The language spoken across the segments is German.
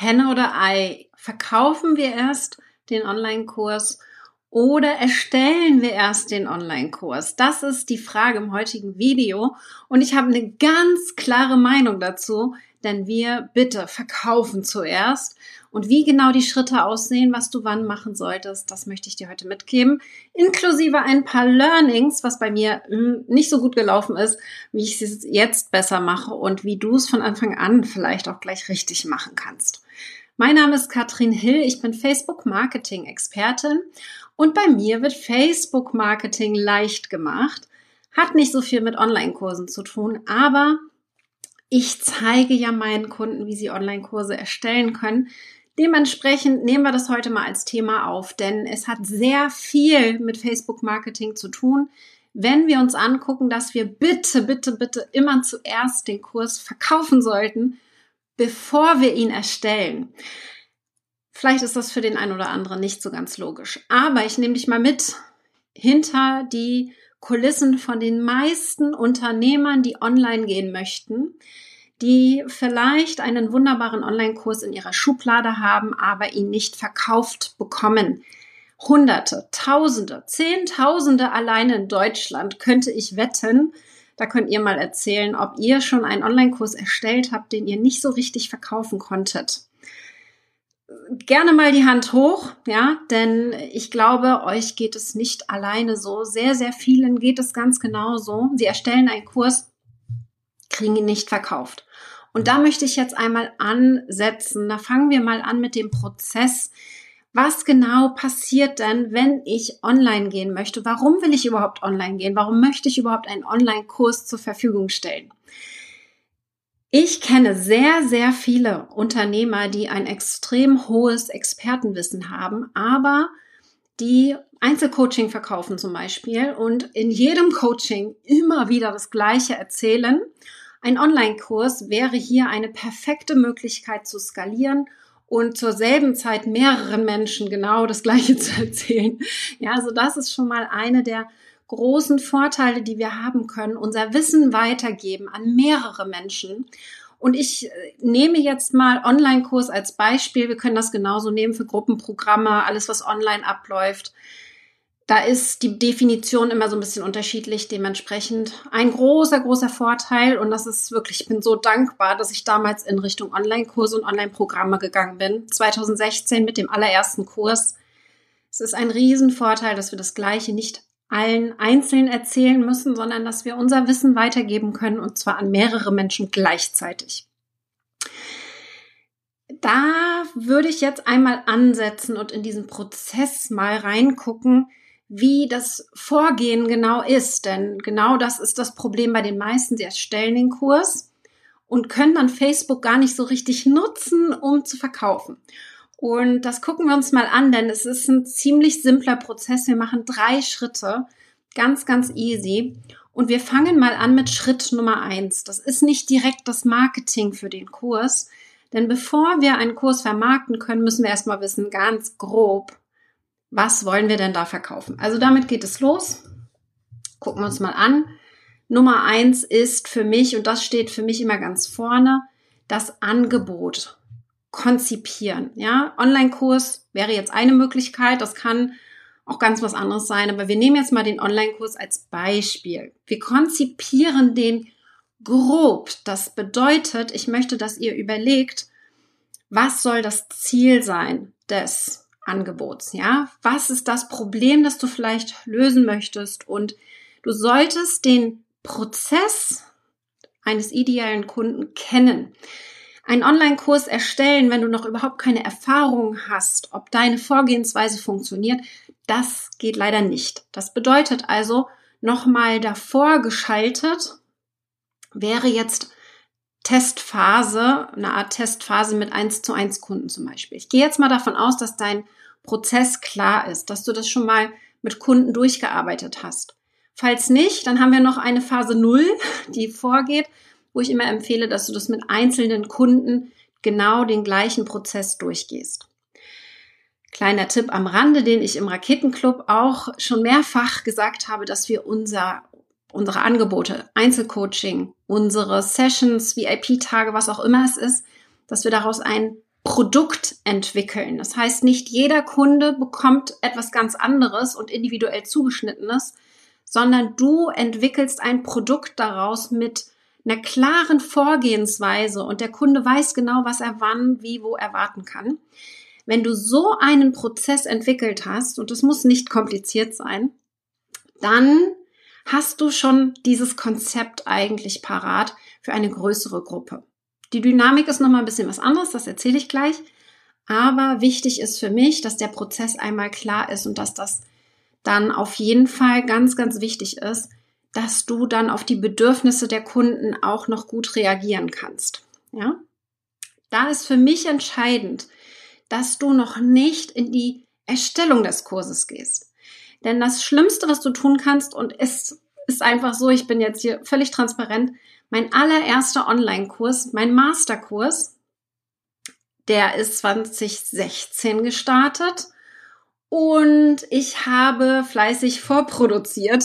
Henne oder Ei? Verkaufen wir erst den Online-Kurs oder erstellen wir erst den Online-Kurs? Das ist die Frage im heutigen Video und ich habe eine ganz klare Meinung dazu, denn wir bitte verkaufen zuerst. Und wie genau die Schritte aussehen, was du wann machen solltest, das möchte ich dir heute mitgeben. Inklusive ein paar Learnings, was bei mir hm, nicht so gut gelaufen ist, wie ich es jetzt besser mache und wie du es von Anfang an vielleicht auch gleich richtig machen kannst. Mein Name ist Katrin Hill, ich bin Facebook Marketing Expertin und bei mir wird Facebook Marketing leicht gemacht. Hat nicht so viel mit Online-Kursen zu tun, aber ich zeige ja meinen Kunden, wie sie Online-Kurse erstellen können. Dementsprechend nehmen wir das heute mal als Thema auf, denn es hat sehr viel mit Facebook-Marketing zu tun. Wenn wir uns angucken, dass wir bitte, bitte, bitte immer zuerst den Kurs verkaufen sollten, bevor wir ihn erstellen. Vielleicht ist das für den einen oder anderen nicht so ganz logisch, aber ich nehme dich mal mit hinter die Kulissen von den meisten Unternehmern, die online gehen möchten, die vielleicht einen wunderbaren Online-Kurs in ihrer Schublade haben, aber ihn nicht verkauft bekommen. Hunderte, Tausende, Zehntausende alleine in Deutschland könnte ich wetten, da könnt ihr mal erzählen, ob ihr schon einen Online-Kurs erstellt habt, den ihr nicht so richtig verkaufen konntet. Gerne mal die Hand hoch, ja, denn ich glaube, euch geht es nicht alleine so. Sehr, sehr vielen geht es ganz genau so. Sie erstellen einen Kurs, kriegen ihn nicht verkauft. Und da möchte ich jetzt einmal ansetzen. Da fangen wir mal an mit dem Prozess, was genau passiert denn, wenn ich online gehen möchte? Warum will ich überhaupt online gehen? Warum möchte ich überhaupt einen Online-Kurs zur Verfügung stellen? Ich kenne sehr, sehr viele Unternehmer, die ein extrem hohes Expertenwissen haben, aber die Einzelcoaching verkaufen zum Beispiel und in jedem Coaching immer wieder das Gleiche erzählen. Ein Online-Kurs wäre hier eine perfekte Möglichkeit zu skalieren und zur selben Zeit mehreren Menschen genau das Gleiche zu erzählen. Ja, also das ist schon mal eine der großen Vorteile, die wir haben können, unser Wissen weitergeben an mehrere Menschen. Und ich äh, nehme jetzt mal Online-Kurs als Beispiel. Wir können das genauso nehmen für Gruppenprogramme, alles, was online abläuft. Da ist die Definition immer so ein bisschen unterschiedlich. Dementsprechend ein großer, großer Vorteil. Und das ist wirklich, ich bin so dankbar, dass ich damals in Richtung Online-Kurse und Online-Programme gegangen bin. 2016 mit dem allerersten Kurs. Es ist ein Riesenvorteil, dass wir das Gleiche nicht allen einzeln erzählen müssen, sondern dass wir unser Wissen weitergeben können und zwar an mehrere Menschen gleichzeitig. Da würde ich jetzt einmal ansetzen und in diesen Prozess mal reingucken, wie das Vorgehen genau ist. Denn genau das ist das Problem bei den meisten. Sie erstellen den Kurs und können dann Facebook gar nicht so richtig nutzen, um zu verkaufen. Und das gucken wir uns mal an, denn es ist ein ziemlich simpler Prozess. Wir machen drei Schritte, ganz, ganz easy. Und wir fangen mal an mit Schritt Nummer eins. Das ist nicht direkt das Marketing für den Kurs. Denn bevor wir einen Kurs vermarkten können, müssen wir erstmal wissen, ganz grob, was wollen wir denn da verkaufen? Also damit geht es los. Gucken wir uns mal an. Nummer eins ist für mich, und das steht für mich immer ganz vorne, das Angebot konzipieren. Ja, Online-Kurs wäre jetzt eine Möglichkeit. Das kann auch ganz was anderes sein. Aber wir nehmen jetzt mal den Online-Kurs als Beispiel. Wir konzipieren den grob. Das bedeutet, ich möchte, dass ihr überlegt, was soll das Ziel sein des Angebots, ja? Was ist das Problem, das du vielleicht lösen möchtest? Und du solltest den Prozess eines idealen Kunden kennen. Einen Online-Kurs erstellen, wenn du noch überhaupt keine Erfahrung hast, ob deine Vorgehensweise funktioniert, das geht leider nicht. Das bedeutet also, nochmal davor geschaltet wäre jetzt Testphase, eine Art Testphase mit 1 zu 1 Kunden zum Beispiel. Ich gehe jetzt mal davon aus, dass dein Prozess klar ist, dass du das schon mal mit Kunden durchgearbeitet hast. Falls nicht, dann haben wir noch eine Phase 0, die vorgeht, wo ich immer empfehle, dass du das mit einzelnen Kunden genau den gleichen Prozess durchgehst. Kleiner Tipp am Rande, den ich im Raketenclub auch schon mehrfach gesagt habe, dass wir unser unsere Angebote, Einzelcoaching, unsere Sessions, VIP-Tage, was auch immer es ist, dass wir daraus ein Produkt entwickeln. Das heißt, nicht jeder Kunde bekommt etwas ganz anderes und individuell zugeschnittenes, sondern du entwickelst ein Produkt daraus mit einer klaren Vorgehensweise und der Kunde weiß genau, was er wann, wie, wo erwarten kann. Wenn du so einen Prozess entwickelt hast, und es muss nicht kompliziert sein, dann hast du schon dieses Konzept eigentlich parat für eine größere Gruppe. Die Dynamik ist nochmal ein bisschen was anderes, das erzähle ich gleich. Aber wichtig ist für mich, dass der Prozess einmal klar ist und dass das dann auf jeden Fall ganz, ganz wichtig ist, dass du dann auf die Bedürfnisse der Kunden auch noch gut reagieren kannst. Ja? Da ist für mich entscheidend, dass du noch nicht in die Erstellung des Kurses gehst. Denn das Schlimmste, was du tun kannst, und es ist einfach so, ich bin jetzt hier völlig transparent, mein allererster Online-Kurs, mein Masterkurs, der ist 2016 gestartet und ich habe fleißig vorproduziert.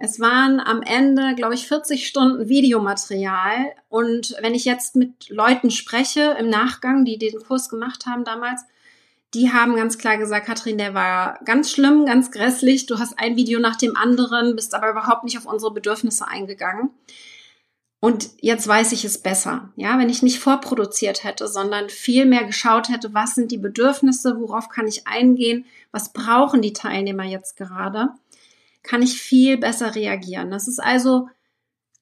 Es waren am Ende, glaube ich, 40 Stunden Videomaterial. Und wenn ich jetzt mit Leuten spreche im Nachgang, die den Kurs gemacht haben damals, die haben ganz klar gesagt, Katrin, der war ganz schlimm, ganz grässlich. Du hast ein Video nach dem anderen, bist aber überhaupt nicht auf unsere Bedürfnisse eingegangen. Und jetzt weiß ich es besser. Ja, wenn ich nicht vorproduziert hätte, sondern viel mehr geschaut hätte, was sind die Bedürfnisse, worauf kann ich eingehen, was brauchen die Teilnehmer jetzt gerade, kann ich viel besser reagieren. Das ist also,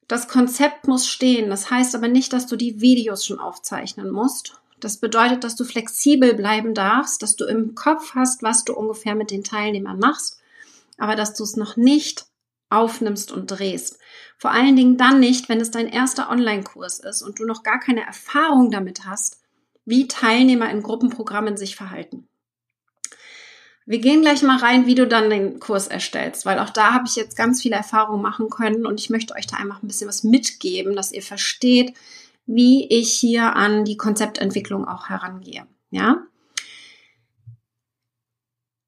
das Konzept muss stehen. Das heißt aber nicht, dass du die Videos schon aufzeichnen musst. Das bedeutet, dass du flexibel bleiben darfst, dass du im Kopf hast, was du ungefähr mit den Teilnehmern machst, aber dass du es noch nicht aufnimmst und drehst. Vor allen Dingen dann nicht, wenn es dein erster Online-Kurs ist und du noch gar keine Erfahrung damit hast, wie Teilnehmer in Gruppenprogrammen sich verhalten. Wir gehen gleich mal rein, wie du dann den Kurs erstellst, weil auch da habe ich jetzt ganz viele Erfahrungen machen können und ich möchte euch da einfach ein bisschen was mitgeben, dass ihr versteht, wie ich hier an die Konzeptentwicklung auch herangehe. Ja?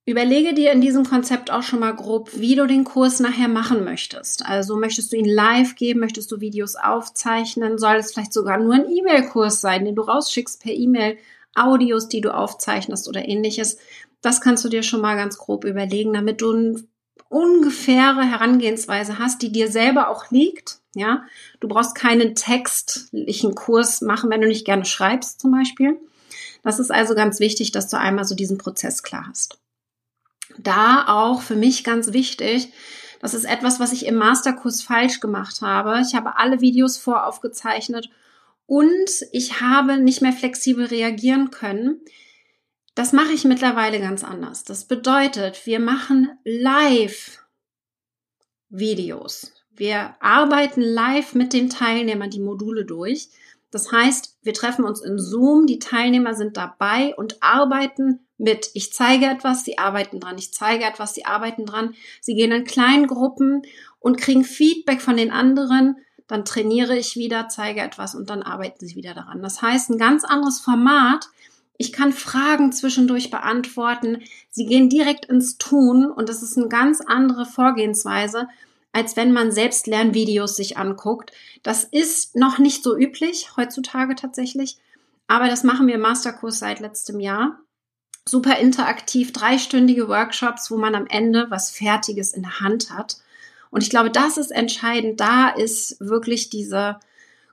Überlege dir in diesem Konzept auch schon mal grob, wie du den Kurs nachher machen möchtest. Also möchtest du ihn live geben, möchtest du Videos aufzeichnen, soll es vielleicht sogar nur ein E-Mail-Kurs sein, den du rausschickst per E-Mail, Audios, die du aufzeichnest oder ähnliches. Das kannst du dir schon mal ganz grob überlegen, damit du eine ungefähre Herangehensweise hast, die dir selber auch liegt. Ja, du brauchst keinen textlichen Kurs machen, wenn du nicht gerne schreibst zum Beispiel. Das ist also ganz wichtig, dass du einmal so diesen Prozess klar hast da auch für mich ganz wichtig, das ist etwas, was ich im Masterkurs falsch gemacht habe. Ich habe alle Videos voraufgezeichnet und ich habe nicht mehr flexibel reagieren können. Das mache ich mittlerweile ganz anders. Das bedeutet, wir machen live Videos. Wir arbeiten live mit den Teilnehmern die Module durch. Das heißt, wir treffen uns in Zoom, die Teilnehmer sind dabei und arbeiten mit. Ich zeige etwas, sie arbeiten dran. Ich zeige etwas, sie arbeiten dran. Sie gehen in kleinen Gruppen und kriegen Feedback von den anderen. Dann trainiere ich wieder, zeige etwas und dann arbeiten sie wieder daran. Das heißt, ein ganz anderes Format. Ich kann Fragen zwischendurch beantworten. Sie gehen direkt ins Tun und das ist eine ganz andere Vorgehensweise, als wenn man selbst Lernvideos sich anguckt. Das ist noch nicht so üblich heutzutage tatsächlich, aber das machen wir im Masterkurs seit letztem Jahr. Super interaktiv, dreistündige Workshops, wo man am Ende was Fertiges in der Hand hat. Und ich glaube, das ist entscheidend. Da ist wirklich diese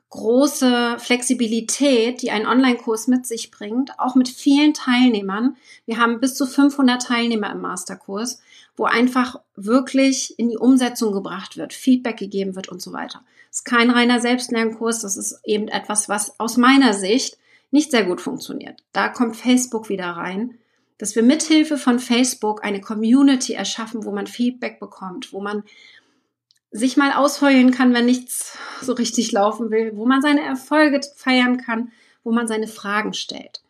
große Flexibilität, die ein Online-Kurs mit sich bringt, auch mit vielen Teilnehmern. Wir haben bis zu 500 Teilnehmer im Masterkurs wo einfach wirklich in die Umsetzung gebracht wird, Feedback gegeben wird und so weiter. Das ist kein reiner Selbstlernkurs, das ist eben etwas, was aus meiner Sicht nicht sehr gut funktioniert. Da kommt Facebook wieder rein, dass wir mithilfe von Facebook eine Community erschaffen, wo man Feedback bekommt, wo man sich mal ausheulen kann, wenn nichts so richtig laufen will, wo man seine Erfolge feiern kann, wo man seine Fragen stellt.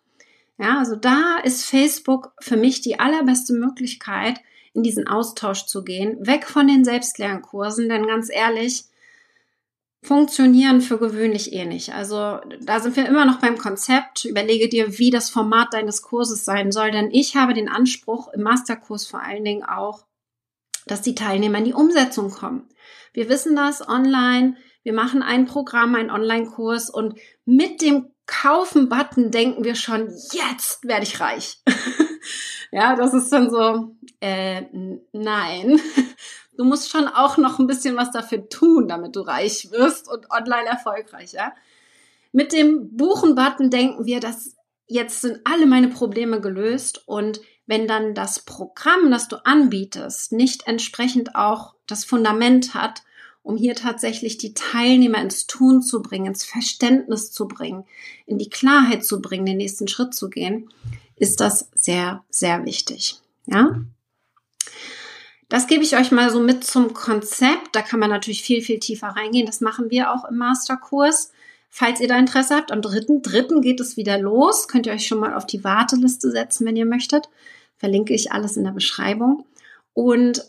Ja, also da ist Facebook für mich die allerbeste Möglichkeit, in diesen Austausch zu gehen, weg von den Selbstlernkursen, denn ganz ehrlich, funktionieren für gewöhnlich eh nicht. Also da sind wir immer noch beim Konzept. Überlege dir, wie das Format deines Kurses sein soll, denn ich habe den Anspruch im Masterkurs vor allen Dingen auch, dass die Teilnehmer in die Umsetzung kommen. Wir wissen das online. Wir machen ein Programm, einen Online-Kurs und mit dem Kaufen-Button denken wir schon, jetzt werde ich reich. ja, das ist dann so, äh, nein. Du musst schon auch noch ein bisschen was dafür tun, damit du reich wirst und online erfolgreich, ja. Mit dem Buchen-Button denken wir, dass jetzt sind alle meine Probleme gelöst und wenn dann das Programm, das du anbietest, nicht entsprechend auch das Fundament hat, um hier tatsächlich die Teilnehmer ins Tun zu bringen, ins Verständnis zu bringen, in die Klarheit zu bringen, den nächsten Schritt zu gehen, ist das sehr, sehr wichtig. Ja? Das gebe ich euch mal so mit zum Konzept. Da kann man natürlich viel, viel tiefer reingehen. Das machen wir auch im Masterkurs. Falls ihr da Interesse habt, am dritten, dritten geht es wieder los. Könnt ihr euch schon mal auf die Warteliste setzen, wenn ihr möchtet. Verlinke ich alles in der Beschreibung. Und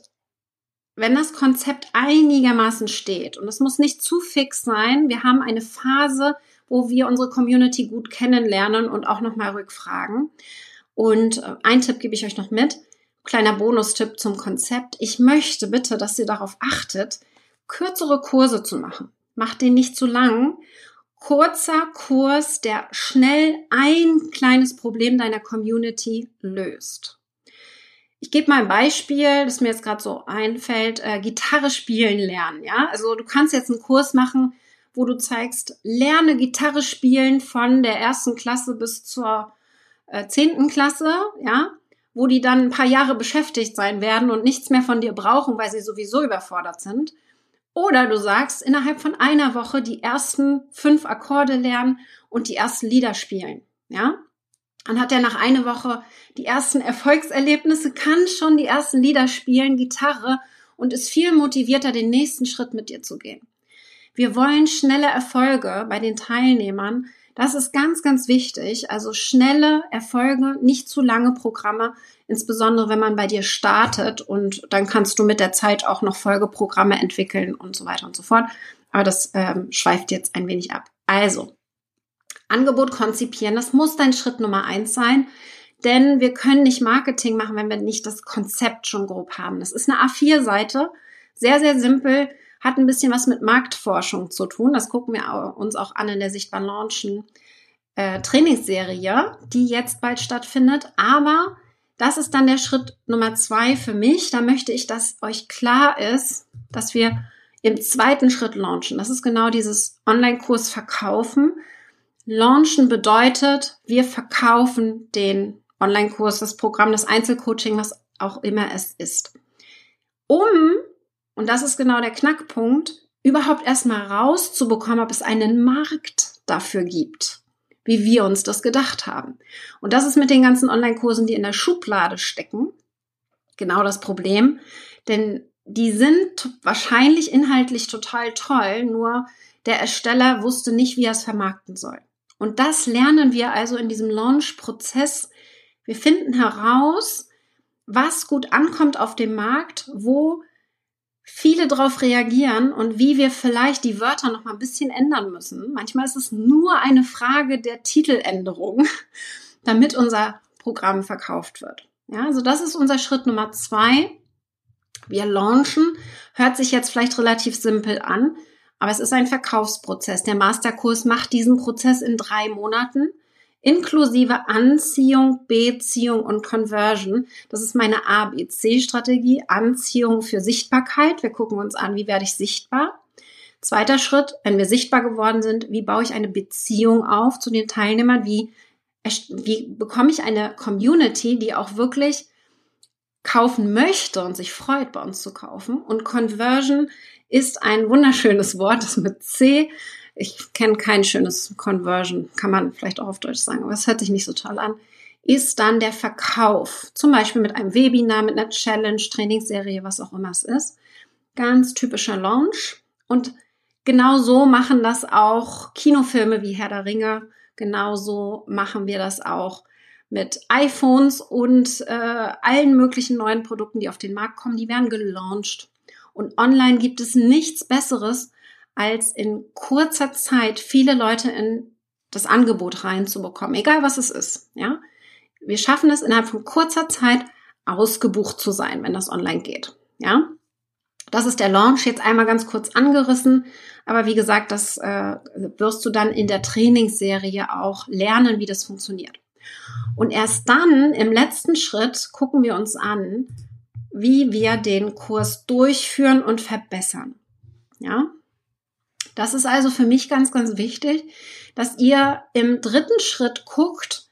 wenn das Konzept einigermaßen steht, und es muss nicht zu fix sein, wir haben eine Phase, wo wir unsere Community gut kennenlernen und auch nochmal rückfragen. Und äh, ein Tipp gebe ich euch noch mit. Kleiner Bonustipp zum Konzept. Ich möchte bitte, dass ihr darauf achtet, kürzere Kurse zu machen. Macht den nicht zu lang kurzer Kurs, der schnell ein kleines Problem deiner Community löst. Ich gebe mal ein Beispiel, das mir jetzt gerade so einfällt, äh, Gitarre spielen lernen, ja? Also du kannst jetzt einen Kurs machen, wo du zeigst, lerne Gitarre spielen von der ersten Klasse bis zur äh, zehnten äh, Klasse, ja? Wo die dann ein paar Jahre beschäftigt sein werden und nichts mehr von dir brauchen, weil sie sowieso überfordert sind. Oder du sagst, innerhalb von einer Woche die ersten fünf Akkorde lernen und die ersten Lieder spielen. Ja? Dann hat er nach einer Woche die ersten Erfolgserlebnisse, kann schon die ersten Lieder spielen, Gitarre und ist viel motivierter, den nächsten Schritt mit dir zu gehen. Wir wollen schnelle Erfolge bei den Teilnehmern. Das ist ganz, ganz wichtig. Also schnelle Erfolge, nicht zu lange Programme, insbesondere wenn man bei dir startet und dann kannst du mit der Zeit auch noch Folgeprogramme entwickeln und so weiter und so fort. Aber das ähm, schweift jetzt ein wenig ab. Also, Angebot konzipieren, das muss dein Schritt Nummer eins sein. Denn wir können nicht Marketing machen, wenn wir nicht das Konzept schon grob haben. Das ist eine A4-Seite, sehr, sehr simpel, hat ein bisschen was mit Marktforschung zu tun. Das gucken wir uns auch an in der Sichtbar Launchen äh, Trainingsserie, die jetzt bald stattfindet. Aber das ist dann der Schritt Nummer zwei für mich. Da möchte ich, dass euch klar ist, dass wir im zweiten Schritt launchen. Das ist genau dieses Online-Kurs verkaufen. Launchen bedeutet, wir verkaufen den Online-Kurs, das Programm, das Einzelcoaching, was auch immer es ist. Um, und das ist genau der Knackpunkt, überhaupt erstmal rauszubekommen, ob es einen Markt dafür gibt wie wir uns das gedacht haben. Und das ist mit den ganzen Online-Kursen, die in der Schublade stecken, genau das Problem. Denn die sind wahrscheinlich inhaltlich total toll, nur der Ersteller wusste nicht, wie er es vermarkten soll. Und das lernen wir also in diesem Launch-Prozess. Wir finden heraus, was gut ankommt auf dem Markt, wo viele darauf reagieren und wie wir vielleicht die Wörter noch mal ein bisschen ändern müssen. Manchmal ist es nur eine Frage der Titeländerung, damit unser Programm verkauft wird. Ja, also das ist unser Schritt Nummer zwei. Wir launchen. Hört sich jetzt vielleicht relativ simpel an, aber es ist ein Verkaufsprozess. Der Masterkurs macht diesen Prozess in drei Monaten inklusive Anziehung, Beziehung und Conversion. Das ist meine ABC-Strategie. Anziehung für Sichtbarkeit. Wir gucken uns an, wie werde ich sichtbar. Zweiter Schritt, wenn wir sichtbar geworden sind, wie baue ich eine Beziehung auf zu den Teilnehmern? Wie, wie bekomme ich eine Community, die auch wirklich kaufen möchte und sich freut, bei uns zu kaufen? Und Conversion ist ein wunderschönes Wort, das mit C ich kenne kein schönes Conversion, kann man vielleicht auch auf Deutsch sagen, aber es hört sich nicht so toll an, ist dann der Verkauf. Zum Beispiel mit einem Webinar, mit einer Challenge, Trainingsserie, was auch immer es ist. Ganz typischer Launch. Und genau so machen das auch Kinofilme wie Herr der Ringe. Genauso machen wir das auch mit iPhones und äh, allen möglichen neuen Produkten, die auf den Markt kommen. Die werden gelauncht. Und online gibt es nichts Besseres, als in kurzer Zeit viele Leute in das Angebot reinzubekommen, egal was es ist, ja. Wir schaffen es innerhalb von kurzer Zeit ausgebucht zu sein, wenn das online geht, ja. Das ist der Launch jetzt einmal ganz kurz angerissen. Aber wie gesagt, das äh, wirst du dann in der Trainingsserie auch lernen, wie das funktioniert. Und erst dann, im letzten Schritt, gucken wir uns an, wie wir den Kurs durchführen und verbessern. Ja? Das ist also für mich ganz, ganz wichtig, dass ihr im dritten Schritt guckt,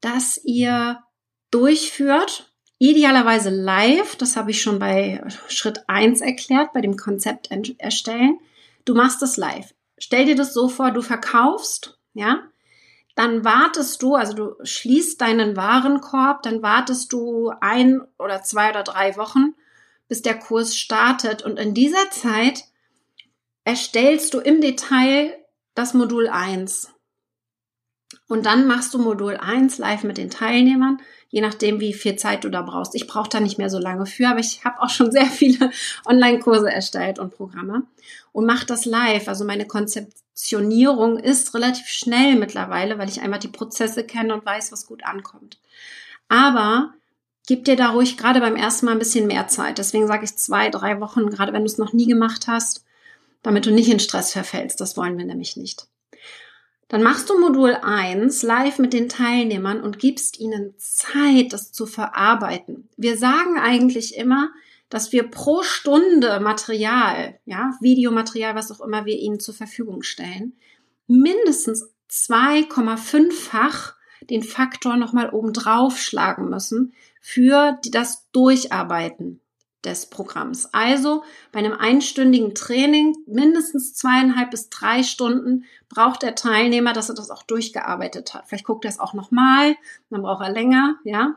dass ihr durchführt, idealerweise live, das habe ich schon bei Schritt eins erklärt, bei dem Konzept erstellen. Du machst es live. Stell dir das so vor, du verkaufst, ja, dann wartest du, also du schließt deinen Warenkorb, dann wartest du ein oder zwei oder drei Wochen, bis der Kurs startet. Und in dieser Zeit erstellst du im Detail das Modul 1. Und dann machst du Modul 1 live mit den Teilnehmern, je nachdem, wie viel Zeit du da brauchst. Ich brauche da nicht mehr so lange für, aber ich habe auch schon sehr viele Online-Kurse erstellt und Programme und mache das live. Also meine Konzeptionierung ist relativ schnell mittlerweile, weil ich einmal die Prozesse kenne und weiß, was gut ankommt. Aber gib dir da ruhig gerade beim ersten Mal ein bisschen mehr Zeit. Deswegen sage ich zwei, drei Wochen, gerade wenn du es noch nie gemacht hast, damit du nicht in Stress verfällst. Das wollen wir nämlich nicht. Dann machst du Modul 1 live mit den Teilnehmern und gibst ihnen Zeit, das zu verarbeiten. Wir sagen eigentlich immer, dass wir pro Stunde Material, ja, Videomaterial, was auch immer wir ihnen zur Verfügung stellen, mindestens 2,5-fach den Faktor nochmal oben drauf schlagen müssen für das Durcharbeiten des Programms. Also bei einem einstündigen Training mindestens zweieinhalb bis drei Stunden braucht der Teilnehmer, dass er das auch durchgearbeitet hat. Vielleicht guckt er es auch nochmal, dann braucht er länger, ja.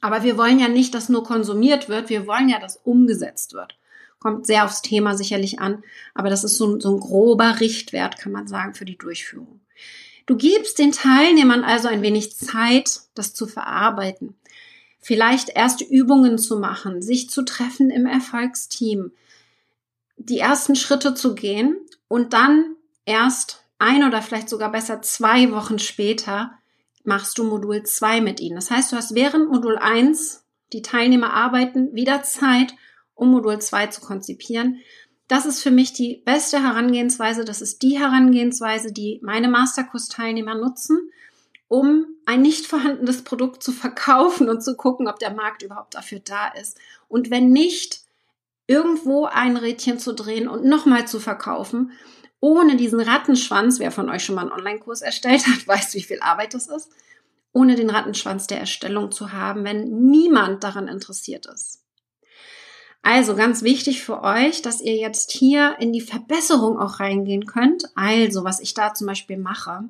Aber wir wollen ja nicht, dass nur konsumiert wird, wir wollen ja, dass umgesetzt wird. Kommt sehr aufs Thema sicherlich an, aber das ist so, so ein grober Richtwert, kann man sagen, für die Durchführung. Du gibst den Teilnehmern also ein wenig Zeit, das zu verarbeiten vielleicht erste Übungen zu machen, sich zu treffen im Erfolgsteam, die ersten Schritte zu gehen und dann erst ein oder vielleicht sogar besser zwei Wochen später machst du Modul 2 mit ihnen. Das heißt, du hast während Modul 1 die Teilnehmer arbeiten wieder Zeit, um Modul 2 zu konzipieren. Das ist für mich die beste Herangehensweise. Das ist die Herangehensweise, die meine Masterkurs-Teilnehmer nutzen um ein nicht vorhandenes Produkt zu verkaufen und zu gucken, ob der Markt überhaupt dafür da ist. Und wenn nicht, irgendwo ein Rädchen zu drehen und nochmal zu verkaufen, ohne diesen Rattenschwanz, wer von euch schon mal einen Online-Kurs erstellt hat, weiß, wie viel Arbeit das ist, ohne den Rattenschwanz der Erstellung zu haben, wenn niemand daran interessiert ist. Also ganz wichtig für euch, dass ihr jetzt hier in die Verbesserung auch reingehen könnt. Also, was ich da zum Beispiel mache,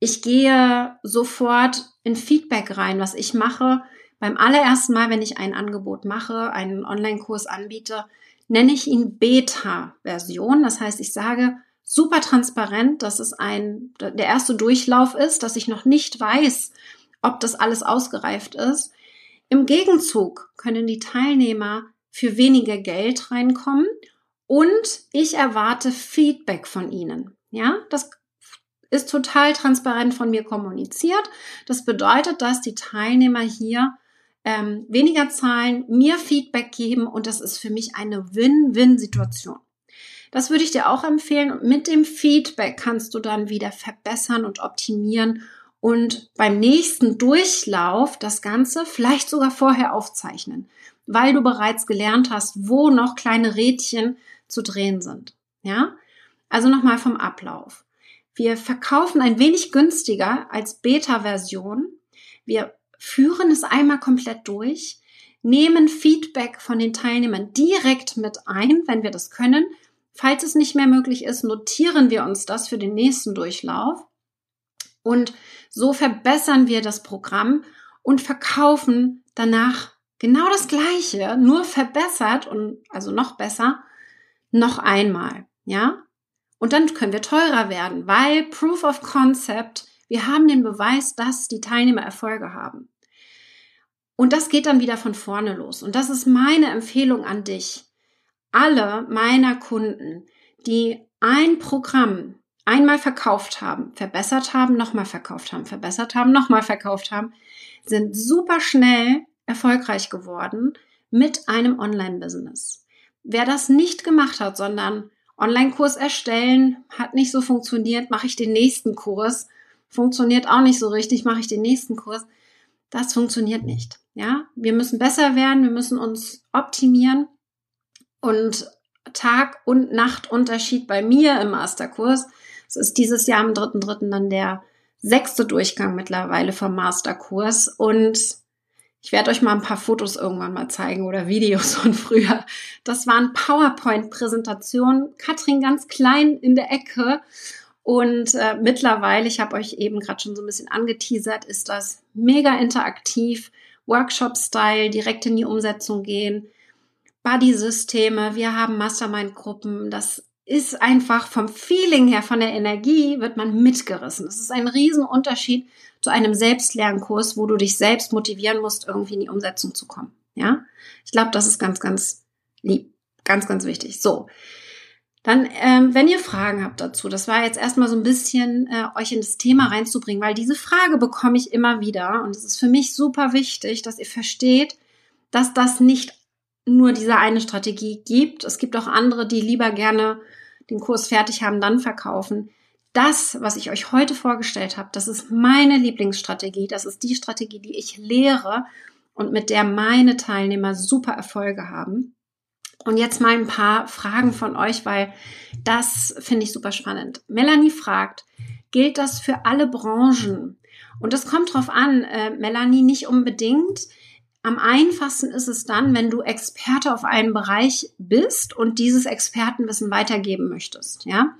ich gehe sofort in Feedback rein, was ich mache. Beim allerersten Mal, wenn ich ein Angebot mache, einen Online-Kurs anbiete, nenne ich ihn Beta-Version. Das heißt, ich sage super transparent, dass es ein, der erste Durchlauf ist, dass ich noch nicht weiß, ob das alles ausgereift ist. Im Gegenzug können die Teilnehmer für weniger Geld reinkommen und ich erwarte Feedback von ihnen. Ja, das ist total transparent von mir kommuniziert. Das bedeutet, dass die Teilnehmer hier ähm, weniger zahlen, mir Feedback geben und das ist für mich eine Win-Win-Situation. Das würde ich dir auch empfehlen und mit dem Feedback kannst du dann wieder verbessern und optimieren und beim nächsten Durchlauf das Ganze vielleicht sogar vorher aufzeichnen, weil du bereits gelernt hast, wo noch kleine Rädchen zu drehen sind. Ja? Also nochmal vom Ablauf. Wir verkaufen ein wenig günstiger als Beta-Version. Wir führen es einmal komplett durch, nehmen Feedback von den Teilnehmern direkt mit ein, wenn wir das können. Falls es nicht mehr möglich ist, notieren wir uns das für den nächsten Durchlauf. Und so verbessern wir das Programm und verkaufen danach genau das Gleiche, nur verbessert und also noch besser, noch einmal. Ja? Und dann können wir teurer werden, weil Proof of Concept, wir haben den Beweis, dass die Teilnehmer Erfolge haben. Und das geht dann wieder von vorne los. Und das ist meine Empfehlung an dich. Alle meiner Kunden, die ein Programm einmal verkauft haben, verbessert haben, nochmal verkauft haben, verbessert haben, nochmal verkauft haben, sind super schnell erfolgreich geworden mit einem Online-Business. wer das nicht gemacht hat, sondern Online-Kurs erstellen, hat nicht so funktioniert, mache ich den nächsten Kurs, funktioniert auch nicht so richtig, mache ich den nächsten Kurs. Das funktioniert nicht. Ja, wir müssen besser werden, wir müssen uns optimieren und Tag- und Nachtunterschied bei mir im Masterkurs. Es ist dieses Jahr am 3.3. dann der sechste Durchgang mittlerweile vom Masterkurs und ich werde euch mal ein paar Fotos irgendwann mal zeigen oder Videos von früher. Das waren PowerPoint-Präsentationen. Katrin ganz klein in der Ecke. Und äh, mittlerweile, ich habe euch eben gerade schon so ein bisschen angeteasert, ist das mega interaktiv, Workshop-Style, direkt in die Umsetzung gehen, Buddy-Systeme, wir haben Mastermind-Gruppen. Das ist einfach vom Feeling her, von der Energie, wird man mitgerissen. Das ist ein Riesenunterschied zu einem Selbstlernkurs, wo du dich selbst motivieren musst, irgendwie in die Umsetzung zu kommen. Ja, ich glaube, das ist ganz, ganz lieb, ganz, ganz wichtig. So. Dann, ähm, wenn ihr Fragen habt dazu, das war jetzt erstmal so ein bisschen äh, euch in das Thema reinzubringen, weil diese Frage bekomme ich immer wieder und es ist für mich super wichtig, dass ihr versteht, dass das nicht nur diese eine Strategie gibt. Es gibt auch andere, die lieber gerne den Kurs fertig haben, dann verkaufen das, was ich euch heute vorgestellt habe, das ist meine Lieblingsstrategie. Das ist die Strategie, die ich lehre und mit der meine Teilnehmer super Erfolge haben. Und jetzt mal ein paar Fragen von euch, weil das finde ich super spannend. Melanie fragt, gilt das für alle Branchen? Und das kommt drauf an, äh, Melanie, nicht unbedingt. Am einfachsten ist es dann, wenn du Experte auf einem Bereich bist und dieses Expertenwissen weitergeben möchtest, ja.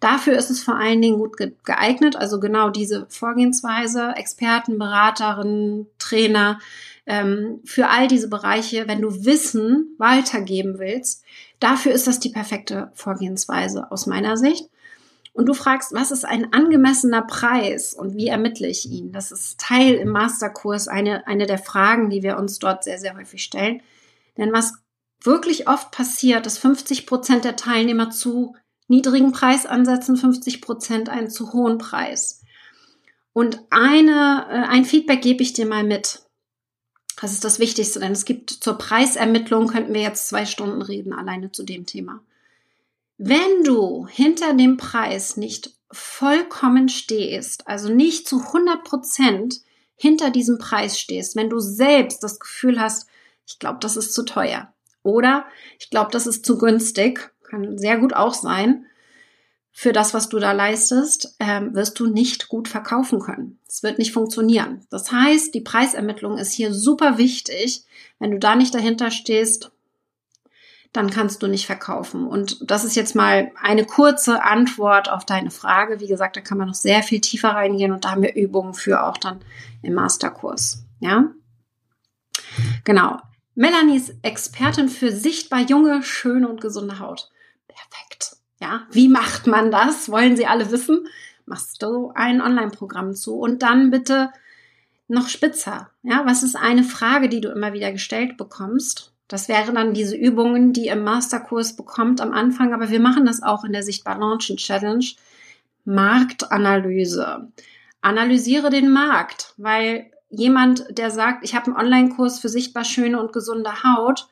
Dafür ist es vor allen Dingen gut geeignet, also genau diese Vorgehensweise, Experten, Beraterinnen, Trainer, ähm, für all diese Bereiche, wenn du Wissen weitergeben willst, dafür ist das die perfekte Vorgehensweise aus meiner Sicht. Und du fragst, was ist ein angemessener Preis und wie ermittle ich ihn? Das ist Teil im Masterkurs, eine, eine der Fragen, die wir uns dort sehr, sehr häufig stellen. Denn was wirklich oft passiert, ist 50 Prozent der Teilnehmer zu niedrigen Preis ansetzen, 50 Prozent einen zu hohen Preis. Und eine, äh, ein Feedback gebe ich dir mal mit. Das ist das Wichtigste, denn es gibt zur Preisermittlung, könnten wir jetzt zwei Stunden reden, alleine zu dem Thema. Wenn du hinter dem Preis nicht vollkommen stehst, also nicht zu 100 Prozent hinter diesem Preis stehst, wenn du selbst das Gefühl hast, ich glaube, das ist zu teuer oder ich glaube, das ist zu günstig, kann sehr gut auch sein, für das, was du da leistest, ähm, wirst du nicht gut verkaufen können. Es wird nicht funktionieren. Das heißt, die Preisermittlung ist hier super wichtig. Wenn du da nicht dahinter stehst, dann kannst du nicht verkaufen. Und das ist jetzt mal eine kurze Antwort auf deine Frage. Wie gesagt, da kann man noch sehr viel tiefer reingehen und da haben wir Übungen für auch dann im Masterkurs. Ja? Genau. Melanie ist Expertin für sichtbar junge, schöne und gesunde Haut. Perfekt. Ja, wie macht man das? Wollen Sie alle wissen? Machst du ein Online-Programm zu und dann bitte noch spitzer. Ja, was ist eine Frage, die du immer wieder gestellt bekommst? Das wären dann diese Übungen, die ihr im Masterkurs bekommt am Anfang, aber wir machen das auch in der Sichtbar Launchen Challenge. Marktanalyse. Analysiere den Markt, weil jemand, der sagt, ich habe einen Online-Kurs für sichtbar schöne und gesunde Haut,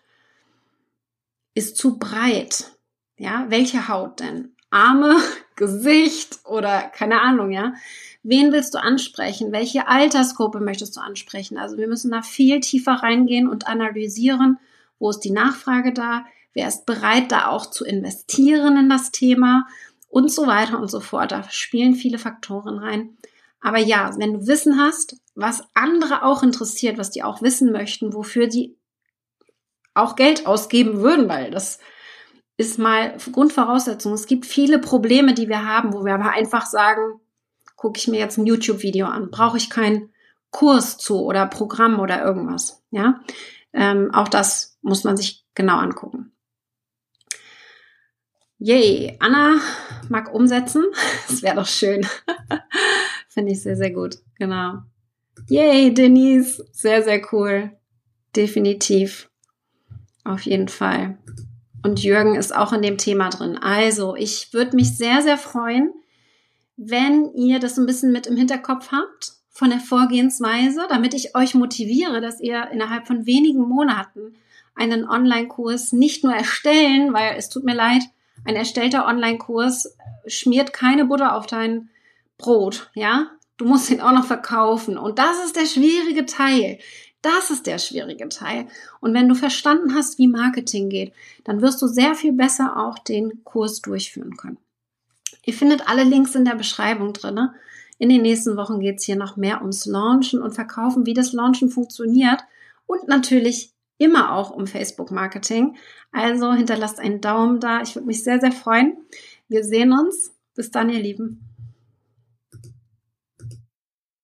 ist zu breit. Ja, welche Haut denn? Arme, Gesicht oder keine Ahnung, ja? Wen willst du ansprechen? Welche Altersgruppe möchtest du ansprechen? Also wir müssen da viel tiefer reingehen und analysieren, wo ist die Nachfrage da? Wer ist bereit, da auch zu investieren in das Thema? Und so weiter und so fort. Da spielen viele Faktoren rein. Aber ja, wenn du Wissen hast, was andere auch interessiert, was die auch wissen möchten, wofür die auch Geld ausgeben würden, weil das ist mal Grundvoraussetzung. Es gibt viele Probleme, die wir haben, wo wir aber einfach sagen, gucke ich mir jetzt ein YouTube-Video an, brauche ich keinen Kurs zu oder Programm oder irgendwas. Ja, ähm, auch das muss man sich genau angucken. Yay, Anna mag umsetzen. Das wäre doch schön. Finde ich sehr, sehr gut. Genau. Yay, Denise. Sehr, sehr cool. Definitiv. Auf jeden Fall. Und Jürgen ist auch in dem Thema drin. Also, ich würde mich sehr, sehr freuen, wenn ihr das ein bisschen mit im Hinterkopf habt von der Vorgehensweise, damit ich euch motiviere, dass ihr innerhalb von wenigen Monaten einen Online-Kurs nicht nur erstellen, weil es tut mir leid, ein erstellter Online-Kurs schmiert keine Butter auf dein Brot, ja? Du musst ihn auch noch verkaufen. Und das ist der schwierige Teil. Das ist der schwierige Teil. Und wenn du verstanden hast, wie Marketing geht, dann wirst du sehr viel besser auch den Kurs durchführen können. Ihr findet alle Links in der Beschreibung drin. In den nächsten Wochen geht es hier noch mehr ums Launchen und Verkaufen, wie das Launchen funktioniert und natürlich immer auch um Facebook-Marketing. Also hinterlasst einen Daumen da. Ich würde mich sehr, sehr freuen. Wir sehen uns. Bis dann, ihr Lieben.